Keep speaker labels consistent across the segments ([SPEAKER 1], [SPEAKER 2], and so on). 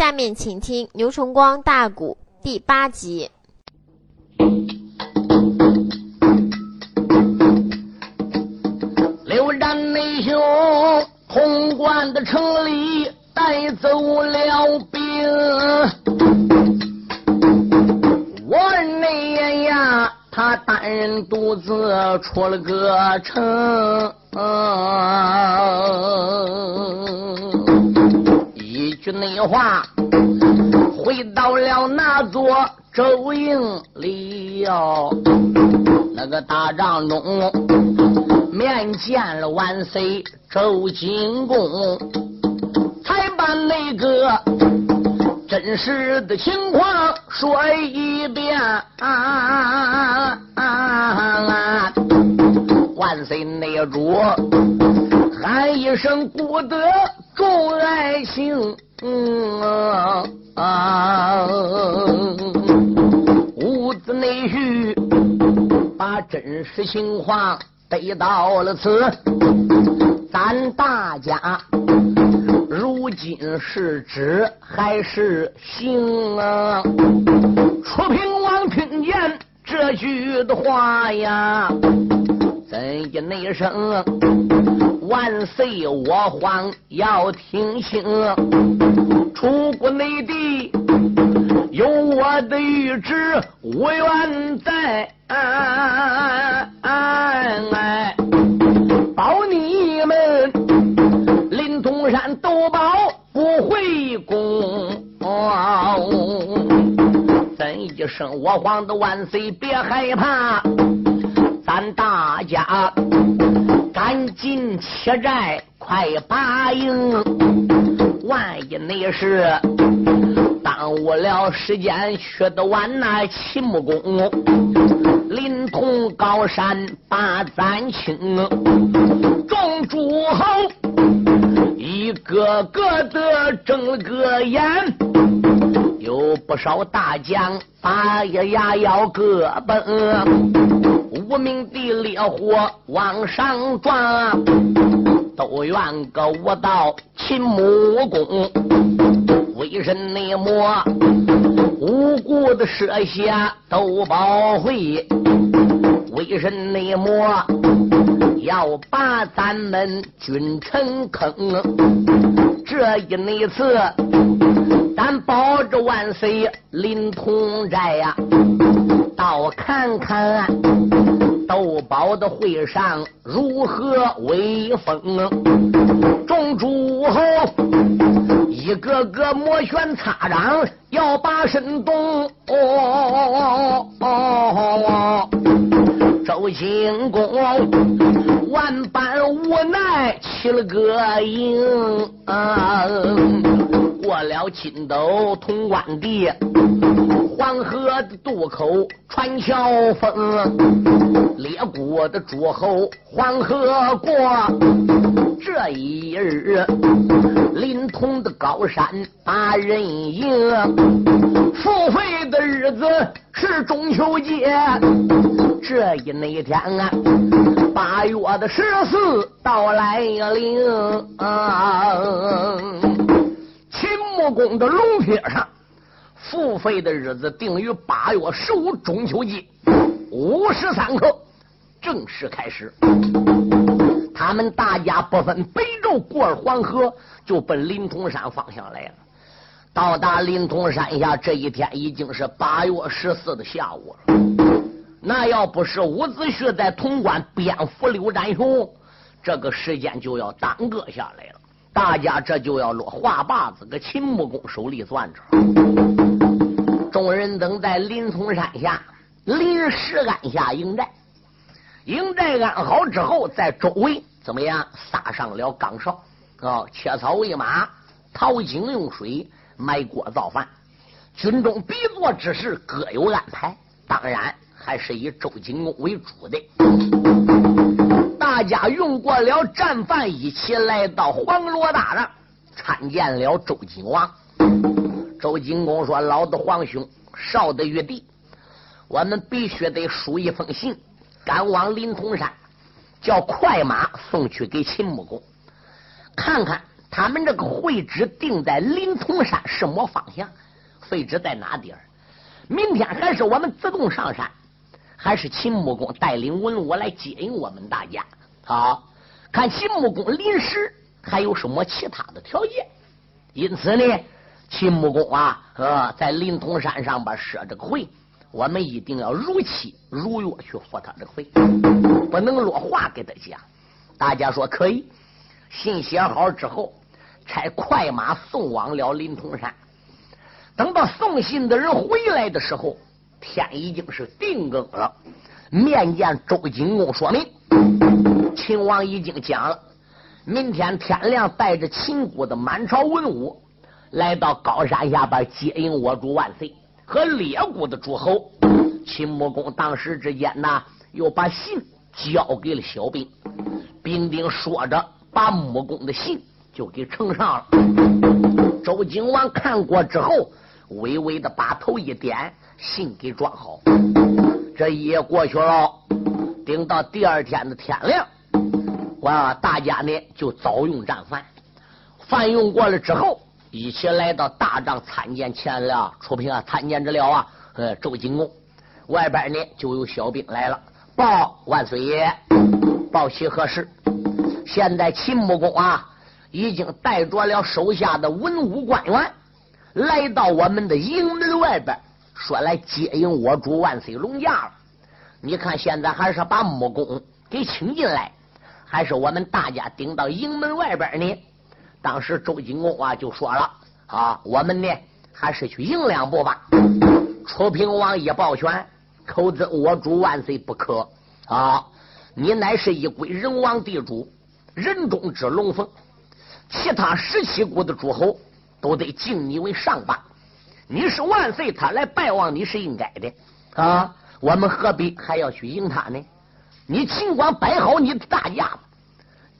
[SPEAKER 1] 下面请听牛崇光大鼓第八集。
[SPEAKER 2] 刘战内兄潼关的城里带走了兵，我内爷呀，他单人独自出了个城。一句内话，回到了那座周营里哟，那个大帐中面见了万岁周金公，才把那个真实的情况说一遍。啊啊万岁内主喊一声“不得众爱卿”，嗯啊，屋子内婿把真实情况得到了此，咱大家如今是知还是行啊？楚平王听见这句的话呀。怎的那声万岁，我皇要听清。楚国内地有我的御旨，无缘在，保你们临潼山斗宝不回宫。怎一声，我皇的万岁，别害怕。咱大家赶紧起寨，快拔营！万一那是耽误了时间，去得晚那秦穆公临潼高山把咱清，众诸侯一个个的睁了个眼，有不少大将把牙要各奔。无名的烈火往上撞，都怨个我到秦穆公，为人内魔，无辜的设下斗宝会，为人内魔，要把咱们君臣坑。这一那次，咱保着万岁临潼寨呀，到看看。豆宝的会上如何威风？众诸侯一个个摩拳擦掌，要把身动。周兴公万般无奈，起了个营。过了金斗潼关地。黄河的渡口穿桥峰，列国的诸侯黄河过。这一日，临潼的高山把人迎。付费的日子是中秋节。这一那一天啊，八月的十四到来临。秦穆公的龙帖上。付费的日子定于八月十五中秋节午时三刻正式开始。他们大家不分北周，过了黄河就奔临潼山方向来了。到达临潼山下这一天已经是八月十四的下午了。那要不是伍子胥在潼关鞭俘刘占雄，这个时间就要耽搁下来了。大家这就要落话把子搁秦穆公手里攥着。众人等在临潼山下临时安下营寨，营寨安好之后，在周围怎么样撒上了岗哨啊？切草喂马，淘井用水，埋锅造饭。军中必做之事各有安排，当然还是以周景公为主的。大家用过了战饭，一起来到黄罗大帐，参见了周景王。周景公说：“老的皇兄，少的玉帝，我们必须得书一封信，赶往临潼山，叫快马送去给秦穆公，看看他们这个会址定在临潼山什么方向？废址在哪地儿？明天还是我们自动上山，还是秦穆公带领文武来接应我们大家？好看秦穆公临时还有什么其他的条件？因此呢，秦穆公啊，呃，在临潼山上边设这个会，我们一定要如期如约去赴他这个会，不能落话给他讲。大家说可以？信写好之后，差快马送往了临潼山。等到送信的人回来的时候，天已经是定更了。面见周景公，说明秦王已经讲了，明天天亮带着秦国的满朝文武来到高山下边接应我主万岁和列国的诸侯。秦穆公当时之间呢，又把信交给了小兵，兵丁说着，把穆公的信就给呈上了。周景王看过之后。微微的把头一点，信给装好。这一夜过去了，等到第二天的天亮，哇，大家呢就早用战饭，饭用过了之后，一起来到大帐参见前了。出平啊，参见之了啊，呃，周景公。外边呢就有小兵来了，报万岁爷，报喜何事？现在秦穆公啊，已经带着了手下的文武官员。来到我们的营门外边，说来接应我主万岁龙驾了。你看现在还是把木工给请进来，还是我们大家顶到营门外边呢？当时周景公啊就说了啊，我们呢还是去迎两步吧。楚平王一抱拳，口子我主万岁不可啊！你乃是一归人王地主，人中之龙凤，其他十七国的诸侯。都得敬你为上吧，你是万岁，他来拜望你是应该的啊！我们何必还要去迎他呢？你尽管摆好你的大驾，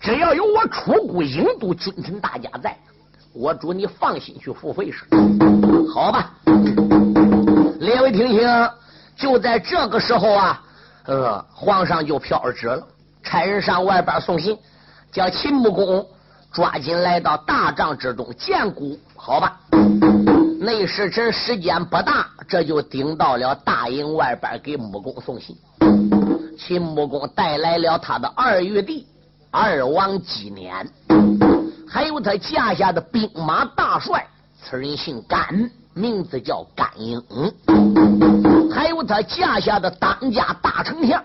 [SPEAKER 2] 只要有我楚国郢都君臣大家在，我祝你放心去付费是。好吧，列位听听，就在这个时候啊，呃，皇上就飘旨了，差人上外边送信，叫秦穆公。抓紧来到大帐之中见姑，好吧？内侍臣时间不大，这就顶到了大营外边给穆公送信。秦穆公带来了他的二玉帝二王纪年，还有他驾下的兵马大帅，此人姓甘，名字叫甘英，还有他驾下的当家大丞相，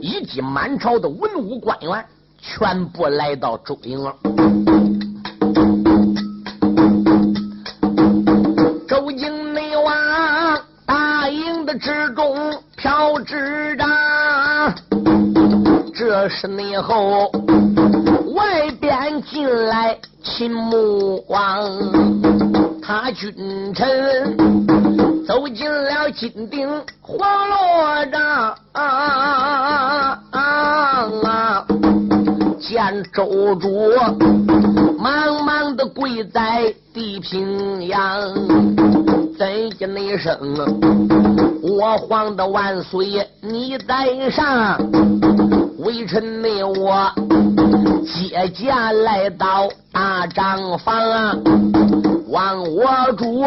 [SPEAKER 2] 以及满朝的文武官员。全部来到周营了。中飘执着，这是内后外边进来秦穆王，他君臣走进了金顶黄罗帐。见周主忙忙的跪在地平阳，怎的那声？我皇的万岁，你在上，微臣内我接驾来到大帐房，望我主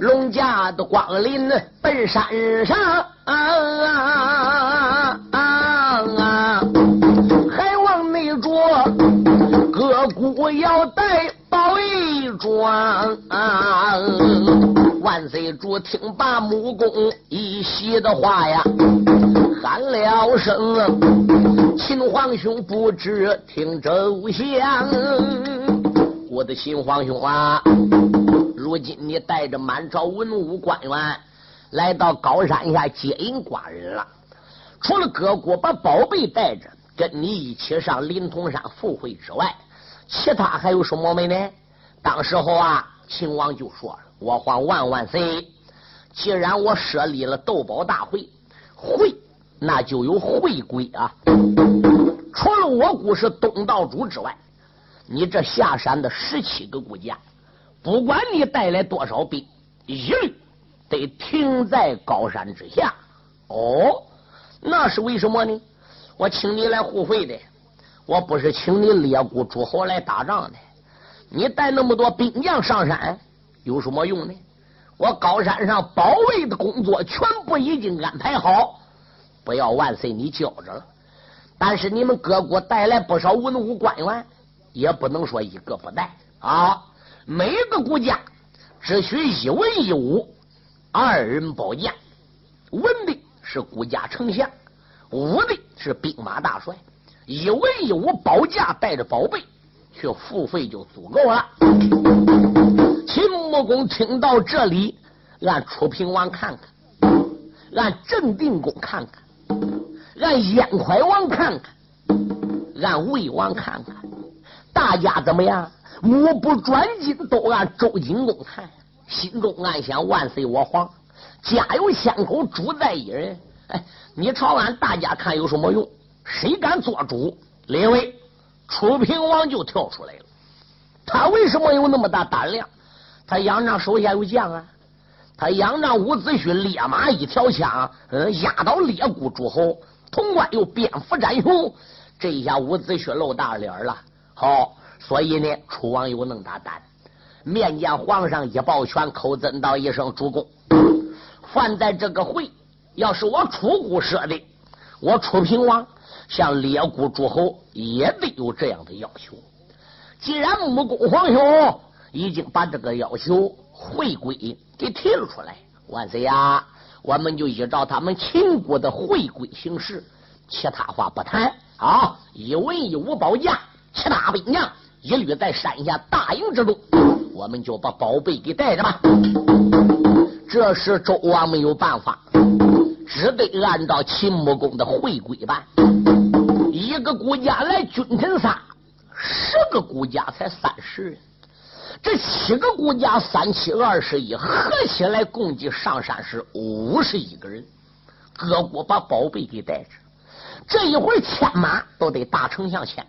[SPEAKER 2] 龙驾的光临奔山上。啊啊我要带宝衣装，万岁主听罢穆公一席的话呀，喊了声：“秦皇兄不知听周详。”我的秦皇兄啊，如今你带着满朝文武官员来到高山下接应寡人了，除了各国把宝贝带着跟你一起上临潼山赴会之外。其他还有什么没呢？当时候啊，秦王就说了：“我皇万万岁！既然我设立了斗宝大会，会那就有会规啊。除了我国是东道主之外，你这下山的十七个国家，不管你带来多少兵，一律得停在高山之下。哦，那是为什么呢？我请你来互会的。”我不是请你列国诸侯来打仗的，你带那么多兵将上山有什么用呢？我高山上保卫的工作全部已经安排好，不要万岁你交着了。但是你们各国带来不少文武官员，也不能说一个不带啊。每个国家只需一文一武二人保驾，文的是国家丞相，武的是兵马大帅。一文一武保驾带着宝贝去付费就足够了。秦穆公听到这里，让楚平王看看，让镇定公看看，让燕怀王看看，让魏王看看，大家怎么样？目不转睛都按周景公看，心中暗想：万岁，我皇家有千口，主在一人。哎，你朝俺大家看有什么用？谁敢做主？列位，楚平王就跳出来了。他为什么有那么大胆量？他仰仗手下有将啊，他仰仗伍子胥烈马一条枪，嗯，压倒列国诸侯。潼关又蝙蝠战雄，这一下伍子胥露大脸了。好。所以呢，楚王有那么大胆，面见皇上一抱拳，口尊道一声：“主公，凡在这个会，要是我楚国设的，我楚平王像列国诸侯也得有这样的要求。既然穆公皇兄已经把这个要求回归给提了出来，万岁呀，我们就依照他们秦国的回归行事，其他话不谈啊！一文一武保驾，其他兵将。”一律在山下大营之中，我们就把宝贝给带着吧。这时周王没有办法，只得按照秦穆公的回归办。一个国家来君臣仨，十个国家才三十人，这七个国家三七二十一，合起来共计上山是五十一个人。各国把宝贝给带着，这一会儿牵马都得大丞相牵。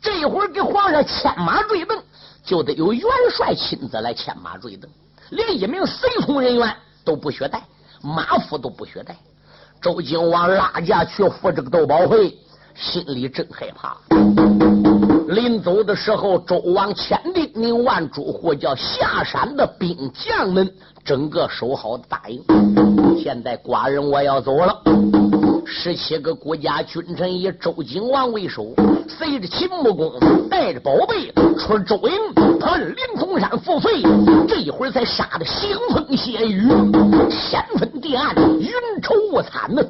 [SPEAKER 2] 这一会儿给皇上牵马坠镫，就得由元帅亲自来牵马坠镫，连一名随从人员都不许带，马夫都不许带。周景王拉架去赴这个斗宝会，心里真害怕。临走的时候，周王千叮咛万嘱咐，叫下山的兵将们整个守好大营。现在寡人我要走了。十七个国家君臣以周景王为首，随着秦穆公带着宝贝出周营，奔临潼山付费。这一会儿才杀的腥风血雨，天昏地暗，云愁雾惨呢。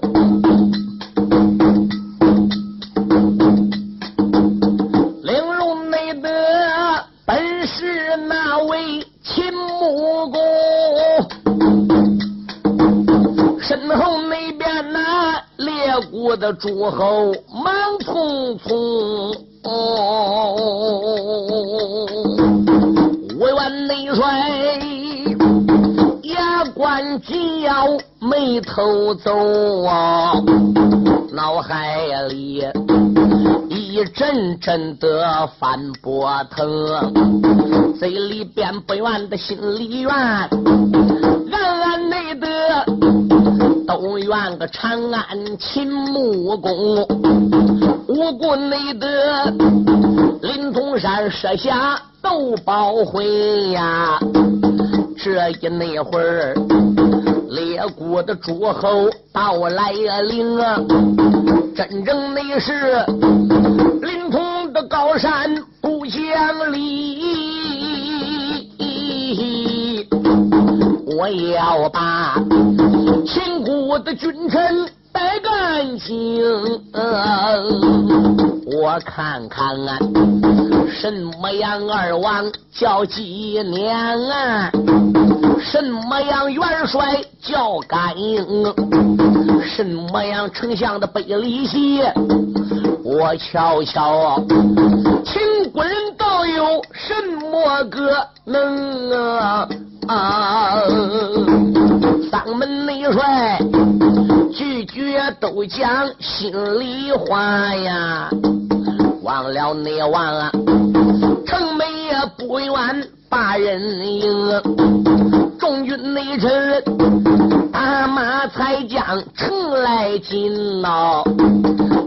[SPEAKER 2] 的诸侯忙匆匆，五员内帅牙关紧咬，眉头皱啊，脑海里一阵阵的翻波腾，嘴里边不愿的心里怨，半个长安秦穆公，无故内得临潼山设下斗宝会呀！这一那会儿，列国的诸侯到来临啊！真正那是临潼的高山不讲理，我要把。秦国的君臣带干净，我看看啊，什么样二王叫纪年啊？什么样元帅叫甘英？什么样丞相的背礼席？我瞧瞧啊，秦国人都有什么个能啊？啊！三门内帅句句都讲心里话呀，忘了内忘啊，城门也不愿把人迎，众军内臣打马才将城来进呐，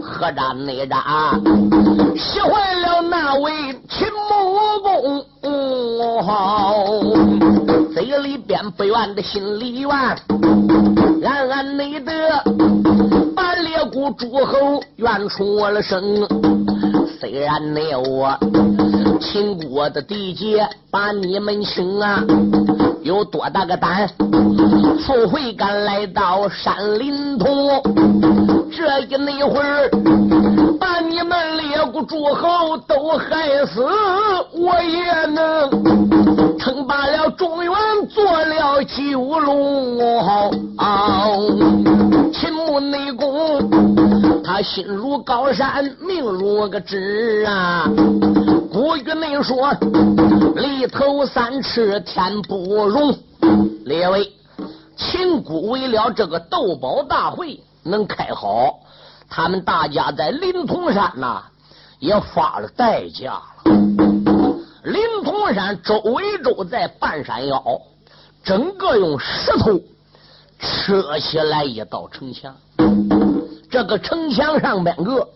[SPEAKER 2] 何战内战，喜坏了那位秦穆公。嘴里边不愿的心里怨，暗暗内得把列谷诸侯怨出我了声。虽然那我秦国的地界把你们请啊，有多大个胆，速回赶来到山林头，这一那会儿你们列国诸侯都害死，我也能称罢了中原，做了九龙。秦穆内公，他心如高山，命如个纸啊。古语内说，里头三尺天不容。列位，秦国为了这个斗宝大会能开好，他们大家在临潼山呐也发了代价了。临潼山周围都在半山腰，整个用石头扯起来一道城墙。这个城墙上边个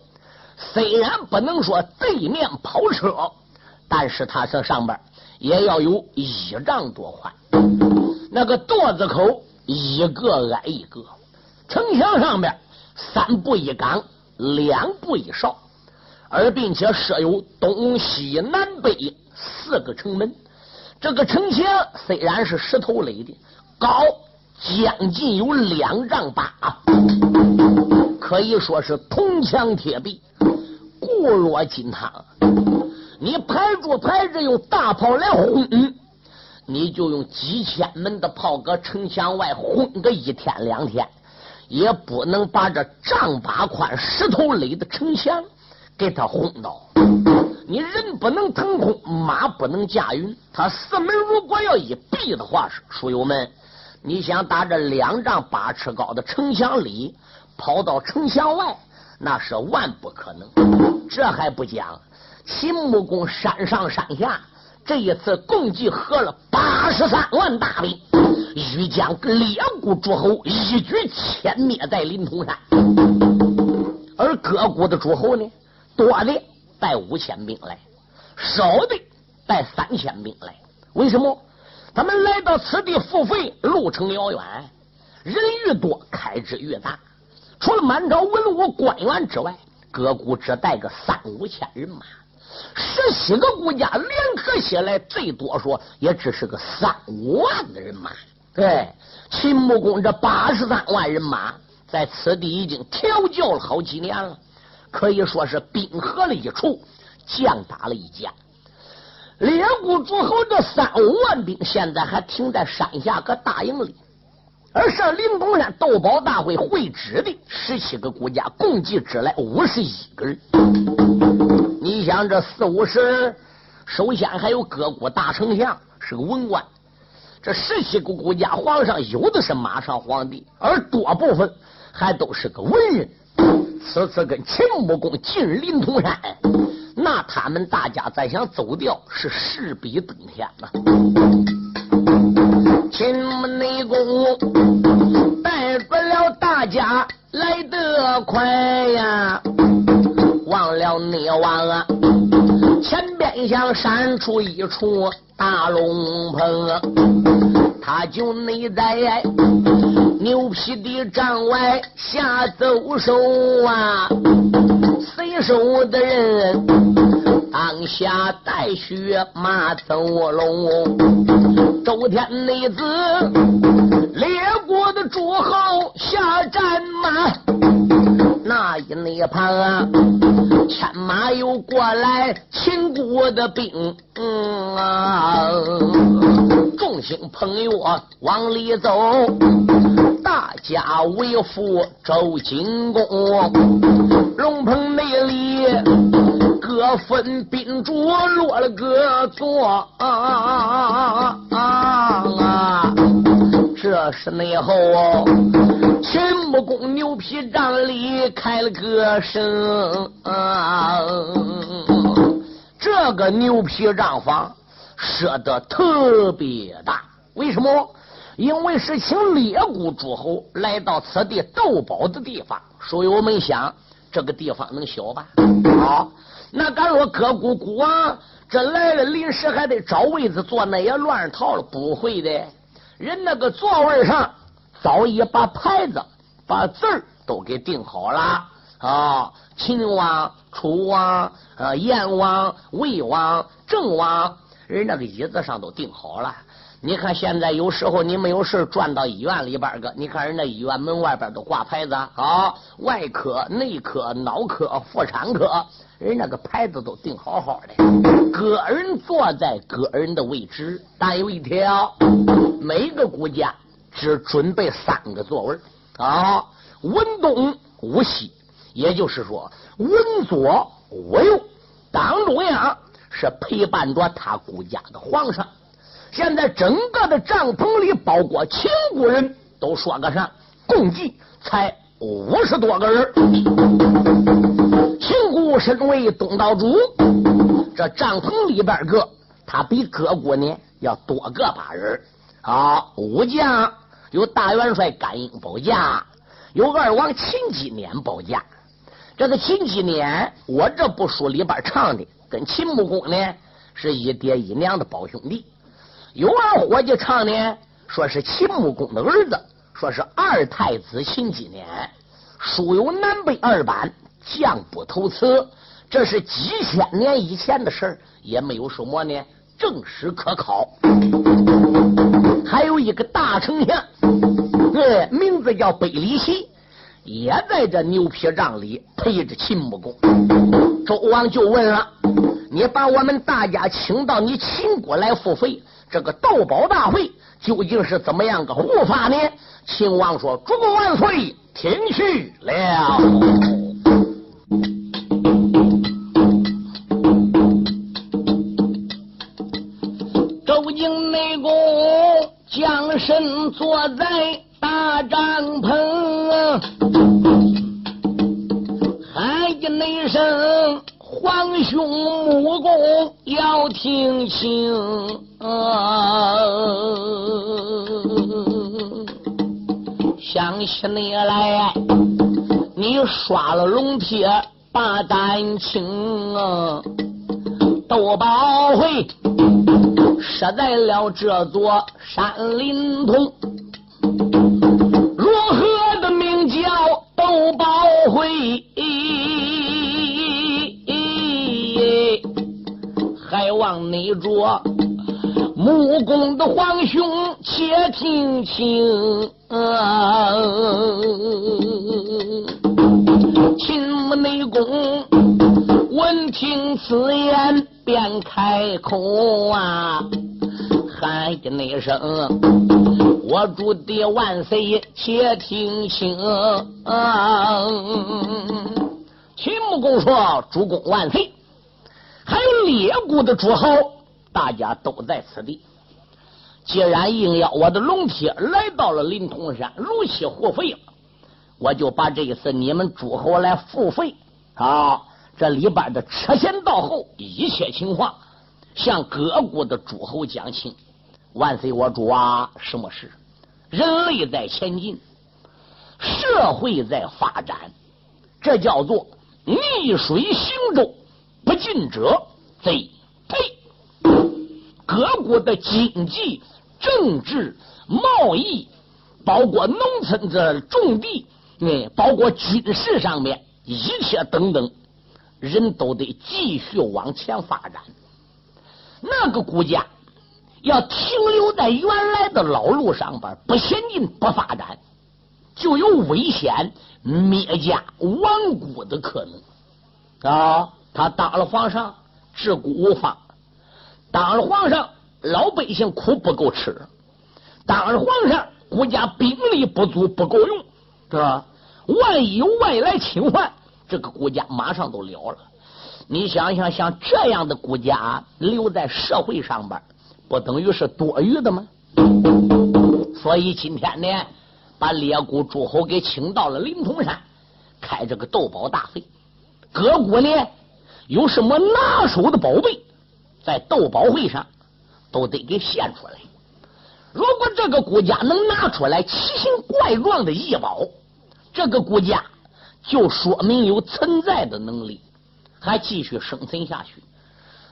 [SPEAKER 2] 虽然不能说对面跑车，但是它这上边也要有一丈多宽。那个垛子口一个挨一个，城墙上边三步一岗，两步一哨，而并且设有东西南北四个城门。这个城墙虽然是石头垒的，高将近有两丈八，可以说是铜墙铁壁，固若金汤。你排住排着用大炮来轰。你就用几千门的炮搁城墙外轰个一天两天，也不能把这丈八宽石头垒的城墙给他轰倒。你人不能腾空，马不能驾云。他四门如果要一闭的话，书友们，你想打这两丈八尺高的城墙里跑到城墙外，那是万不可能。这还不讲，秦穆公山上山下。这一次共计合了八十三万大兵，欲将列国诸侯一举歼灭在临潼山。而各国的诸侯呢，多的带五千兵来，少的带三千兵来。为什么？他们来到此地付费，路程遥远，人越多，开支越大。除了满朝文武官员之外，各国只带个三五千人马。十七个国家联合起来，最多说也只是个三五万的人马。对，秦穆公这八十三万人马在此地已经调教了好几年了，可以说是兵合了一处，将打了一家。列国诸侯这三五万兵现在还停在山下个大营里，而上灵公山斗宝大会会址的十七个国家，共计只来五十一个人。你想这四五十人，首先还有各国大丞相是个文官，这十七个国家皇上有的是马上皇帝，而多部分还都是个文人。此次跟秦穆公进临潼山，那他们大家再想走掉是势比登天呐。秦穆内公带不了大家来得快呀。忘了内王啊，前边想闪出一处大龙棚，他就内在牛皮的帐外下走手啊，随手的人当下带血马走龙，周天内子列国的诸侯下战马。那一那旁啊，牵马又过来秦国的兵啊，众星捧月往里走，大家为父周景公，龙棚内里各分宾主落了个座啊啊！这是内后。秦穆公牛皮帐里开了个声，这个牛皮帐房设的特别大。为什么？因为是请列国诸侯来到此地斗宝的地方。所以我们想，这个地方能小吧？好，那敢说各国国王这来了临时还得找位子坐，那也乱套了。不会的，人那个座位上早已把牌子、把字儿都给定好了啊！秦王、楚王、呃燕王、魏王、郑王，人那个椅子上都定好了。你看，现在有时候你没有事转到医院里边个，你看人家医院门外边都挂牌子啊，外科、内科、脑科、妇产科，人那个牌子都定好好的，个人坐在个人的位置。但有一条，每个国家只准备三个座位啊，文东武西，也就是说，文左武右，党中央是陪伴着他国家的皇上。现在整个的帐篷里，包括秦国人都说个啥？共计才五十多个人。秦国身为东道主，这帐篷里边个他比各国呢要多个把人。好，武将有大元帅甘英保驾，有二王秦基年保驾。这个秦基年，我这部书里边唱的，跟秦穆公呢是一爹一娘的胞兄弟。有二伙计唱呢，说是秦穆公的儿子，说是二太子秦基年，书有南北二版，将不投词。这是几千年以前的事儿，也没有什么呢正史可考。还有一个大丞相，对，名字叫北里奇，也在这牛皮帐里陪着秦穆公。周王就问了：“你把我们大家请到你秦国来付费？”这个斗宝大会究竟是怎么样个护法呢？秦王说：“主公万岁，听去了。身坐在大帐篷，喊一那声。”皇兄穆公要听清，想起你来，你刷了龙贴把丹青，斗宝会设在了这座山林洞，如何的名叫斗宝会？还望你着木工的皇兄，且听清。秦穆内公闻听此言，便开口啊，喊一那声：“我主爹万岁，且听清。”秦穆公说：“主公万岁。”还有列国的诸侯，大家都在此地。既然应邀我的龙贴来到了临潼山，如期获费，我就把这一次你们诸侯来付费啊，这里边的车前到后一切情况，向各国的诸侯讲清。万岁，我主啊，什么事？人类在前进，社会在发展，这叫做逆水行舟。不进者贼呸！各国的经济、政治、贸易，包括农村的种地，嗯，包括军事上面一切等等，人都得继续往前发展。那个国家要停留在原来的老路上边，不前进不发展，就有危险灭家亡国的可能啊！他当了皇上，治国无方；当了皇上，老百姓苦不够吃；当了皇上，国家兵力不足不够用，是吧？万一有外来侵犯，这个国家马上都了了。你想想，像这样的国家留在社会上边，不等于是多余的吗？所以今天呢，把列国诸侯给请到了灵通山，开这个斗宝大会，各国呢？有什么拿手的宝贝，在斗宝会上都得给献出来。如果这个国家能拿出来奇形怪状的异宝，这个国家就说明有存在的能力，还继续生存下去。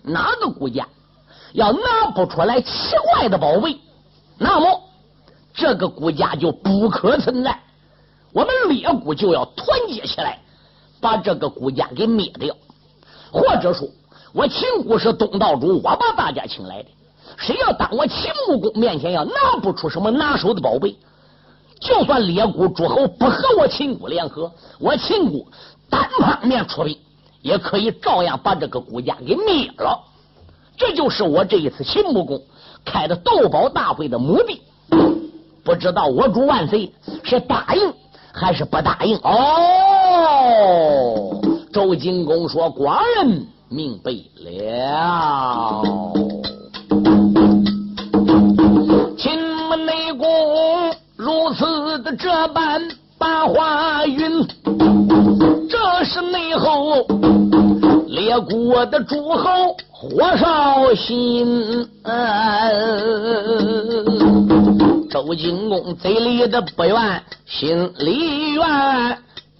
[SPEAKER 2] 哪个国家要拿不出来奇怪的宝贝，那么这个国家就不可存在。我们列国就要团结起来，把这个国家给灭掉。或者说，我秦国是东道主，我把大家请来的。谁要当我秦穆公面前要拿不出什么拿手的宝贝，就算列国诸侯不和我秦国联合，我秦国单方面出兵，也可以照样把这个国家给灭了。这就是我这一次秦穆公开的斗宝大会的目的。不知道我主万岁是答应还是不答应？哦，周景公说：“寡人明白了。”这般把花云，这是内后列国的诸侯火烧心。周景公嘴里的不愿，心里愿，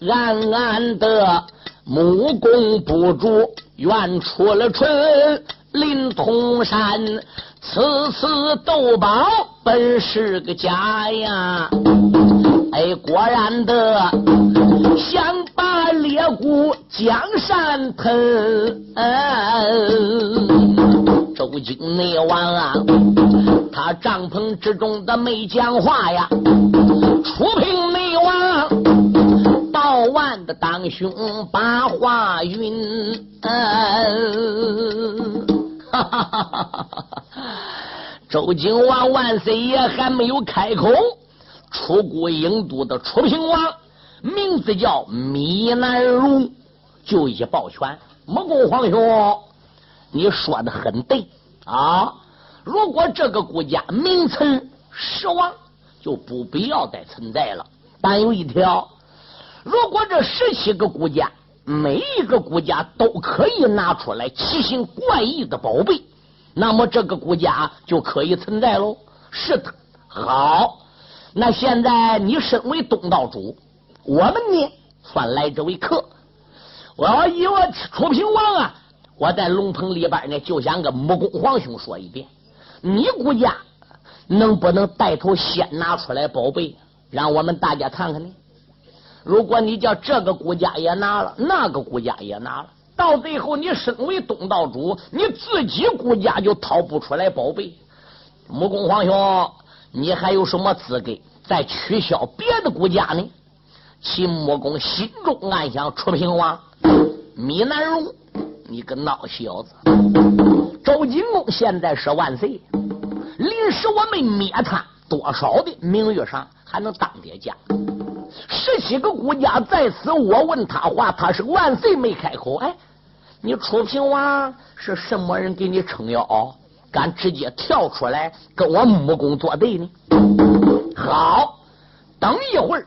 [SPEAKER 2] 暗暗的目公不住，愿出了春，临潼山。此次斗宝本是个假呀！哎，果然的想把猎谷江山吞。周京内王啊，他帐篷之中的没讲话呀。楚平内王道万的当胸把话云。哈哈哈哈哈！周景王万岁爷还没有开口，出国郢都的楚平王，名字叫米南荣，就一抱拳：“蒙公皇兄，你说的很对啊！如果这个国家名存实亡，就不必要再存在了。但有一条，如果这十七个国家……”每一个国家都可以拿出来奇形怪异的宝贝，那么这个国家就可以存在喽。是的，好，那现在你身为东道主，我们呢算来这位客。我要以我楚平王啊，我在龙棚里边呢，就想跟穆公皇兄说一遍：你国家能不能带头先拿出来宝贝，让我们大家看看呢？如果你叫这个国家也拿了，那个国家也拿了，到最后你身为东道主，你自己国家就掏不出来宝贝。穆公皇兄，你还有什么资格再取消别的国家呢？秦穆公心中暗想：楚平王，米南荣，你个孬小子！周景公现在是万岁，临时我没灭他，多少的名誉上还能当爹家。十七个国家在此，我问他话，他是万岁没开口。哎，你楚平王是什么人给你撑腰，敢直接跳出来跟我穆公作对呢？好，等一会儿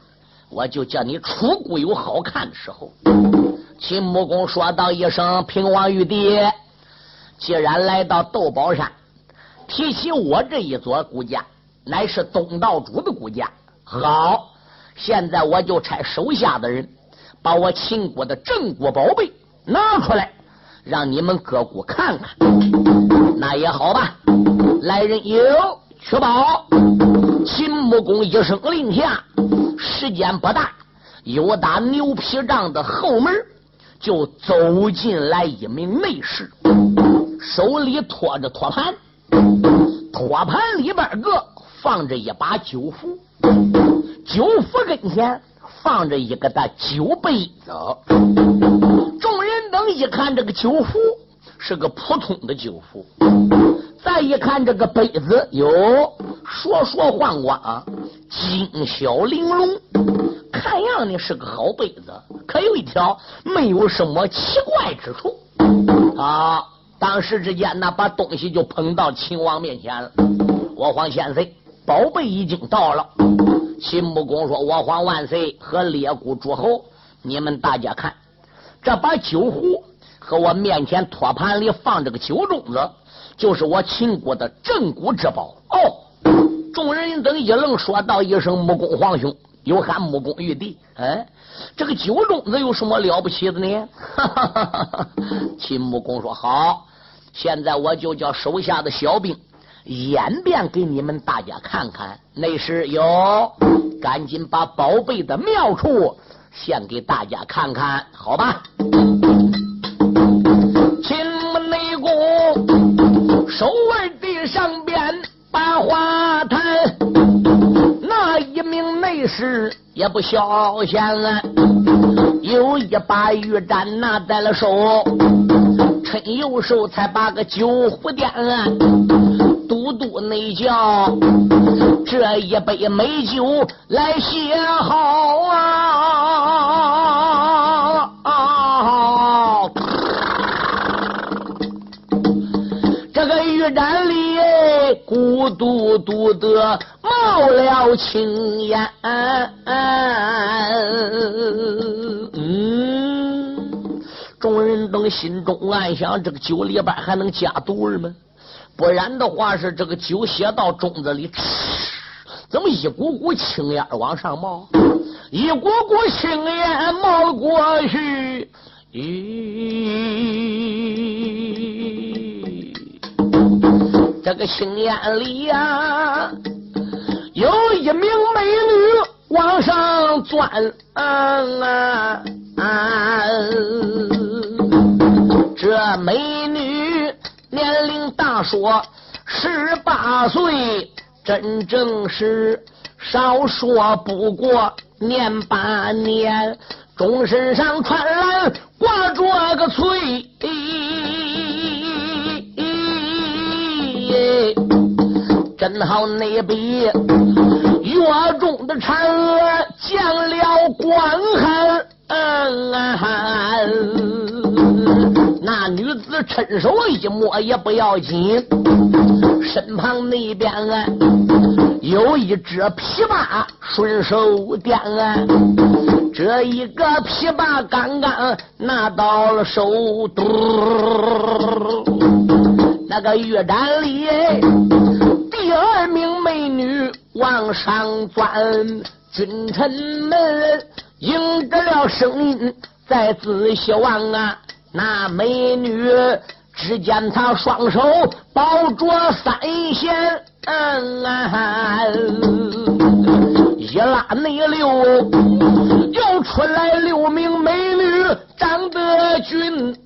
[SPEAKER 2] 我就叫你出谷有好看的时候。秦穆公说道一声：“平王玉帝，既然来到斗宝山，提起我这一座国家，乃是东道主的国家。好。”现在我就差手下的人，把我秦国的镇国宝贝拿出来，让你们各国看看。那也好吧。来人，有取宝。秦穆公一声令下，时间不大，又打牛皮帐的后门就走进来一名内侍，手里托着托盘，托盘里边个放着一把酒壶。酒壶跟前放着一个大酒杯子，众人等一看，这个酒壶是个普通的酒壶，再一看这个杯子，哟，烁烁晃光，金小玲珑，看样呢是个好杯子，可有一条没有什么奇怪之处。啊，当时之间呢，把东西就捧到秦王面前了。我皇千岁，宝贝已经到了。秦穆公说：“我皇万岁和列国诸侯，你们大家看，这把酒壶和我面前托盘里放着个酒盅子，就是我秦国的镇国之宝。”哦，众人等一愣，说道一声：“穆公皇兄，有喊穆公玉帝。”哎，这个酒盅子有什么了不起的呢？哈哈哈！秦穆公说：“好，现在我就叫手下的小兵演变给你们大家看看。那时有，赶紧把宝贝的妙处献给大家看看，好吧？秦门内功，守卫地上边把花坛，那一名内侍也不小闲啊，有一把玉盏拿在了手。趁右手才把个酒壶点，嘟嘟内叫，这一杯美酒来写好啊！这个玉盏里孤嘟嘟的冒了青烟，嗯。众人等心中暗想：这个酒里边还能加毒吗？不然的话，是这个酒写到盅子里，怎么一股股青烟往上冒？一股股青烟冒了过去，咦，这个青烟里呀，有一名美女往上钻啊啊啊！这美年龄大，说十八岁，真正是少说不过年八年，钟身上穿蓝挂着个翠，真好那比月中的嫦娥降了光寒。那女子伸手一摸也不要紧，身旁那边啊有一只琵琶，顺手点啊，这一个琵琶刚刚拿到了手，那个玉盏里第二名美女往上钻，君臣们应着了声音，再仔细望啊。那美女，只见她双手抱着三弦，一拉内溜，又出来六名美女，长得俊，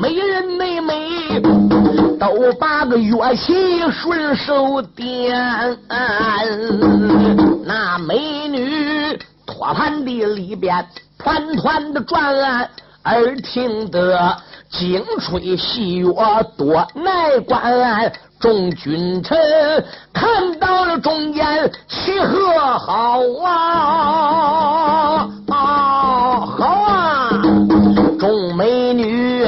[SPEAKER 2] 美人美美，都把个乐器顺手点，那美女。托盘的里边团团的转，耳听得惊吹细乐多耐关。众君臣看到了中间齐和好啊，好啊！众美女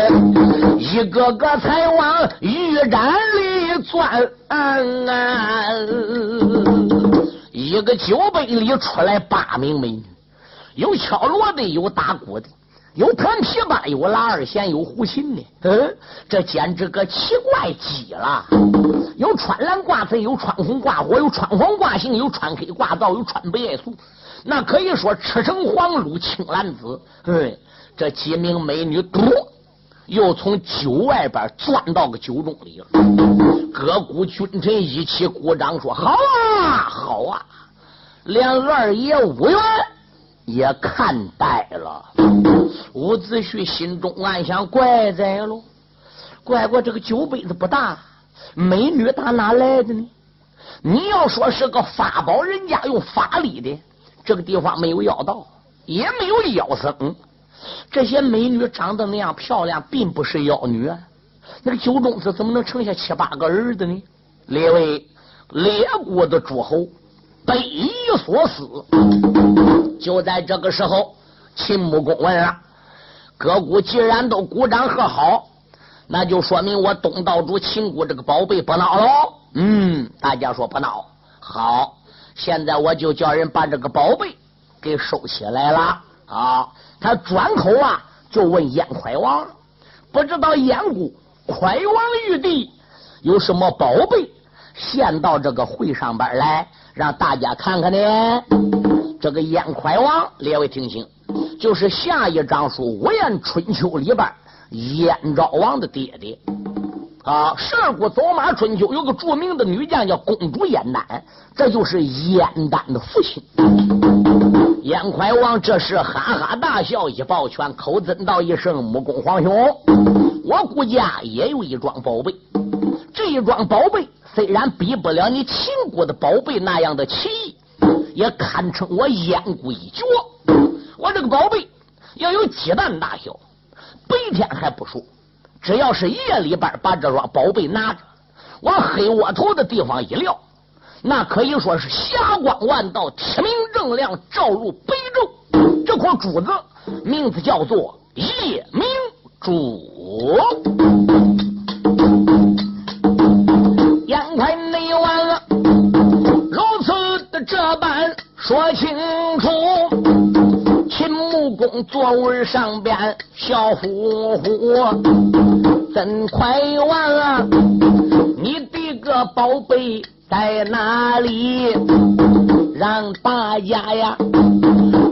[SPEAKER 2] 一个个才往玉盏里钻。啊一个酒杯里出来八名美女，有敲锣的，有打鼓的，有弹琵琶，有拉二弦，有胡琴的。嗯，这简直个奇怪极了。有穿蓝挂紫，有穿红挂火，有穿黄挂杏，有穿黑挂皂，有穿白叶素。那可以说赤橙黄绿青蓝紫。嗯，这几名美女多，又从酒外边钻到个酒盅里了。各股君臣一起鼓掌说：“好啊，好啊！”连二爷武元也看呆了。伍子胥心中暗想：怪哉喽！怪怪这个酒杯子不大，美女打哪来的呢？你要说是个法宝，人家用法力的，这个地方没有妖道，也没有妖僧。这些美女长得那样漂亮，并不是妖女啊。那个酒中子怎么能盛下七八个儿子呢？列位列国的诸侯。匪夷所思。就在这个时候，秦穆公问了：“各国既然都鼓掌和好，那就说明我东道主秦国这个宝贝不孬喽。”嗯，大家说不孬。好，现在我就叫人把这个宝贝给收起来了啊！他转口啊，就问燕快王：“不知道燕国快王玉帝有什么宝贝献到这个会上边来？”让大家看看呢，这个燕快王，列位听清，就是下一章书《五言春秋》里边燕昭王的爹爹啊。十二国走马春秋有个著名的女将叫公主燕丹，这就是燕丹的父亲。燕快王这时哈哈大笑，一抱拳，口尊道一声：“木公皇兄，我顾家也有一桩宝贝。这一桩宝贝虽然比不了你秦国的宝贝那样的奇异，也堪称我燕国一绝。我这个宝贝要有鸡蛋大小，白天还不说，只要是夜里边把这桩宝贝拿着，往黑窝头的地方一撂。”那可以说是霞光万道，天明正亮，照入北宙。这块珠子名字叫做夜明珠。眼看内完了，如此的这般说清楚。秦穆公座位上边笑呼呼，怎快完了？你的个宝贝！在哪里？让大家呀，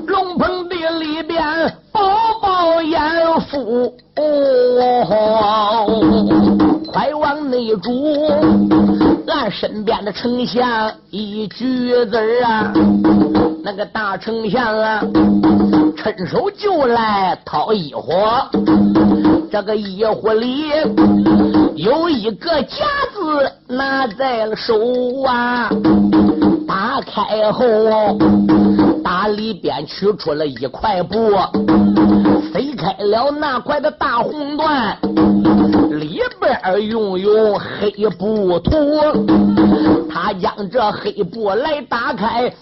[SPEAKER 2] 龙棚的里边饱饱眼福哦，快往内住。俺身边的丞相一举子啊，那个大丞相啊，伸手就来掏衣服。这个衣服里有一个夹子，拿在了手啊。打开后，打里边取出了一块布，撕开了那块的大红缎，里边用用黑布涂。他将这黑布来打开。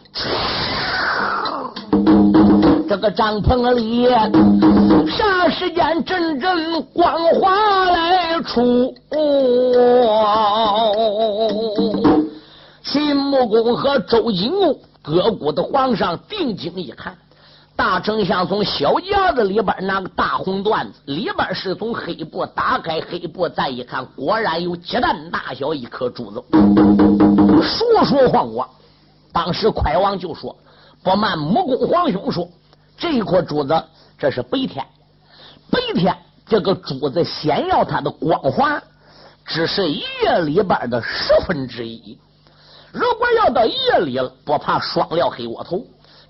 [SPEAKER 2] 这个帐篷里，霎时间阵阵光华来出？秦穆公和周景公各国的皇上定睛一看，大丞相从小夹子里边拿个大红缎子，里边是从黑布打开黑布，再一看，果然有鸡蛋大小一颗珠子，说说晃晃。当时快王就说：“不瞒穆公皇兄说。”这一颗珠子，这是白天。白天这个珠子显耀它的光滑，只是夜里边的十分之一。如果要到夜里了，不怕双料黑窝头，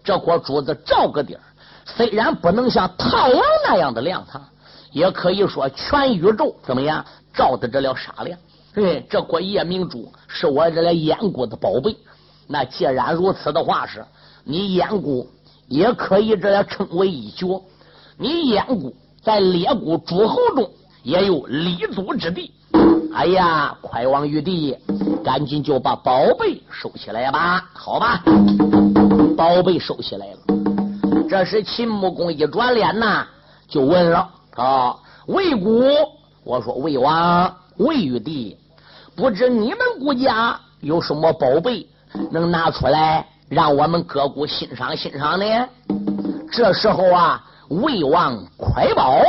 [SPEAKER 2] 这颗珠子照个底儿，虽然不能像太阳那样的亮堂，也可以说全宇宙怎么样照得这了沙亮。对，这颗夜明珠是我这来燕国的宝贝。那既然如此的话，是你燕国。也可以这样称为一绝。你燕国在列国诸侯中也有立足之地。哎呀，快王玉帝，赶紧就把宝贝收起来吧。好吧，宝贝收起来了。这时秦穆公一转脸呐，就问了：“啊，魏国，我说魏王、魏玉帝，不知你们国家有什么宝贝能拿出来？”让我们各国欣赏欣赏呢。这时候啊，魏王快宝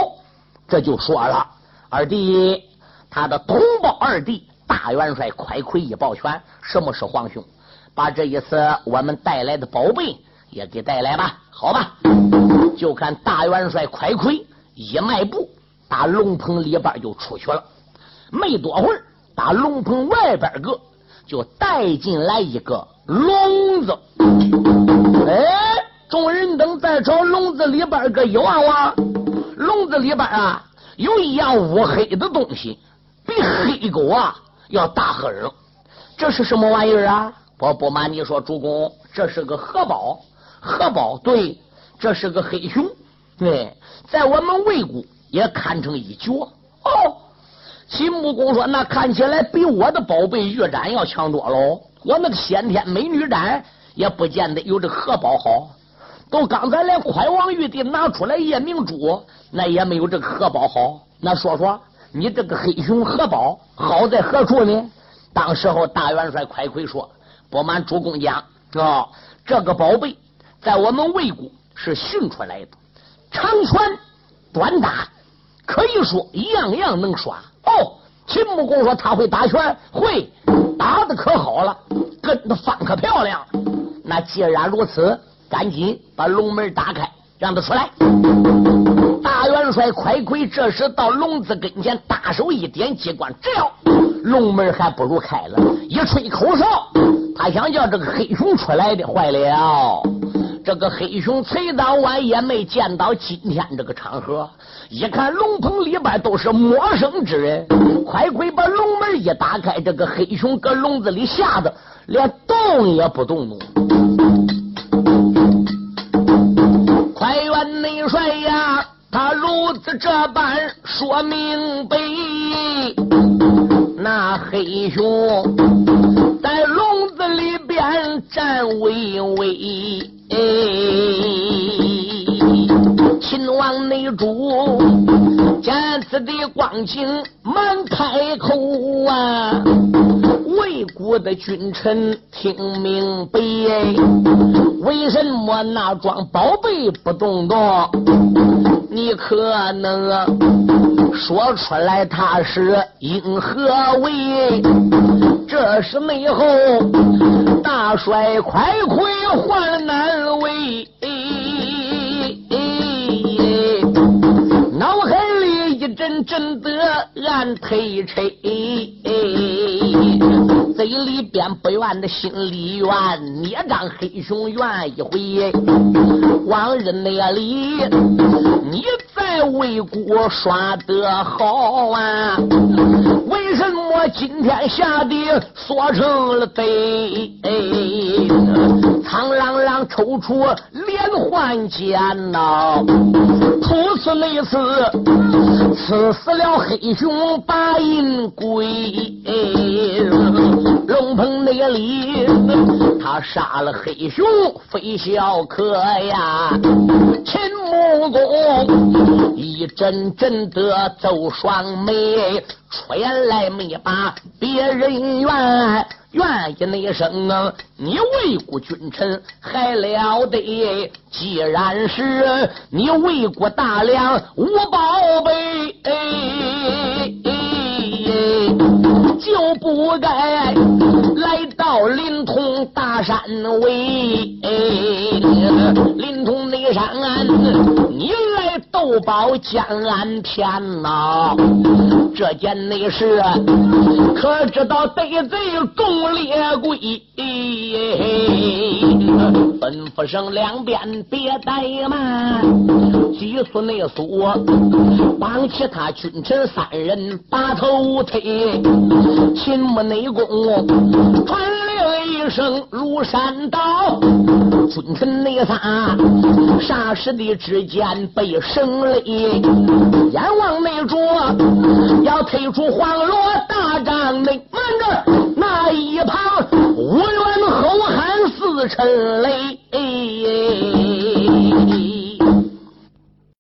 [SPEAKER 2] 这就说了：“二弟，他的同胞二弟大元帅快奎一抱拳，什么是皇兄？把这一次我们带来的宝贝也给带来吧，好吧？就看大元帅快奎一迈步，打龙棚里边就出去了。没多会儿，打龙棚外边个就带进来一个。”笼子，哎，众人等再朝笼子里边个一望望，笼子里边啊有一样乌黑的东西，比黑狗啊要大很。这是什么玩意儿啊？我不瞒你说，主公，这是个荷包。荷包，对，这是个黑熊。对，在我们魏国也堪称一绝。哦，秦穆公说，那看起来比我的宝贝玉盏要强多喽。我那个先天美女斩也不见得有这荷包好，都刚才连快王玉帝拿出来夜明珠，那也没有这个荷包好。那说说你这个黑熊荷包好在何处呢？当时候大元帅快奎说：“不瞒主公讲啊，这个宝贝在我们魏国是训出来的，长拳短打，可以说样样能耍。”哦，秦穆公说他会打拳，会。打的可好了，跟的翻可漂亮。那既然如此，赶紧把龙门打开，让他出来。大元帅快快这时到笼子跟前，大手一点机关，只要笼门还不如开了。一吹口哨，他想叫这个黑熊出来的，坏了。这个黑熊崔当晚也没见到今天这个场合，一看龙棚里边都是陌生之人，快快把笼门一打开，这个黑熊搁笼子里吓得连动也不动动。快元内帅呀，他如此这般说明白，那黑熊在笼子里边站巍巍。哎，秦王内主见此的光景，忙开口啊！魏国的君臣听明白，为什么那桩宝贝不动动？你可能说出来，他是因何为？这是内后大帅快快换难为，脑海里一阵阵的暗推吹，嘴里边不愿的心里怨，捏张黑熊怨一回。往日那里你在魏国耍得好啊，为什么今天下地缩成了贼？苍啷啷抽出连环剑呐，突刺那次刺死了黑熊八银龟，龙棚那里他杀了黑熊飞小可呀，秦穆公一阵阵的奏双眉，出来没把别人怨。愿意那声啊，你为国君臣还了得？既然是你为国大梁无宝贝，就不该来到临潼大山围。临潼内山，你来斗宝江安偏呐？这件内事，可知道得罪众列贵？吩咐声两边别怠慢，急速内苏帮其他君臣三人把头推，秦穆内公传令一声如山倒，君臣内仨霎时的之间被生雷，阎王内主。要退出黄罗大帐内，慢着，那一旁无缘后喊四尘雷。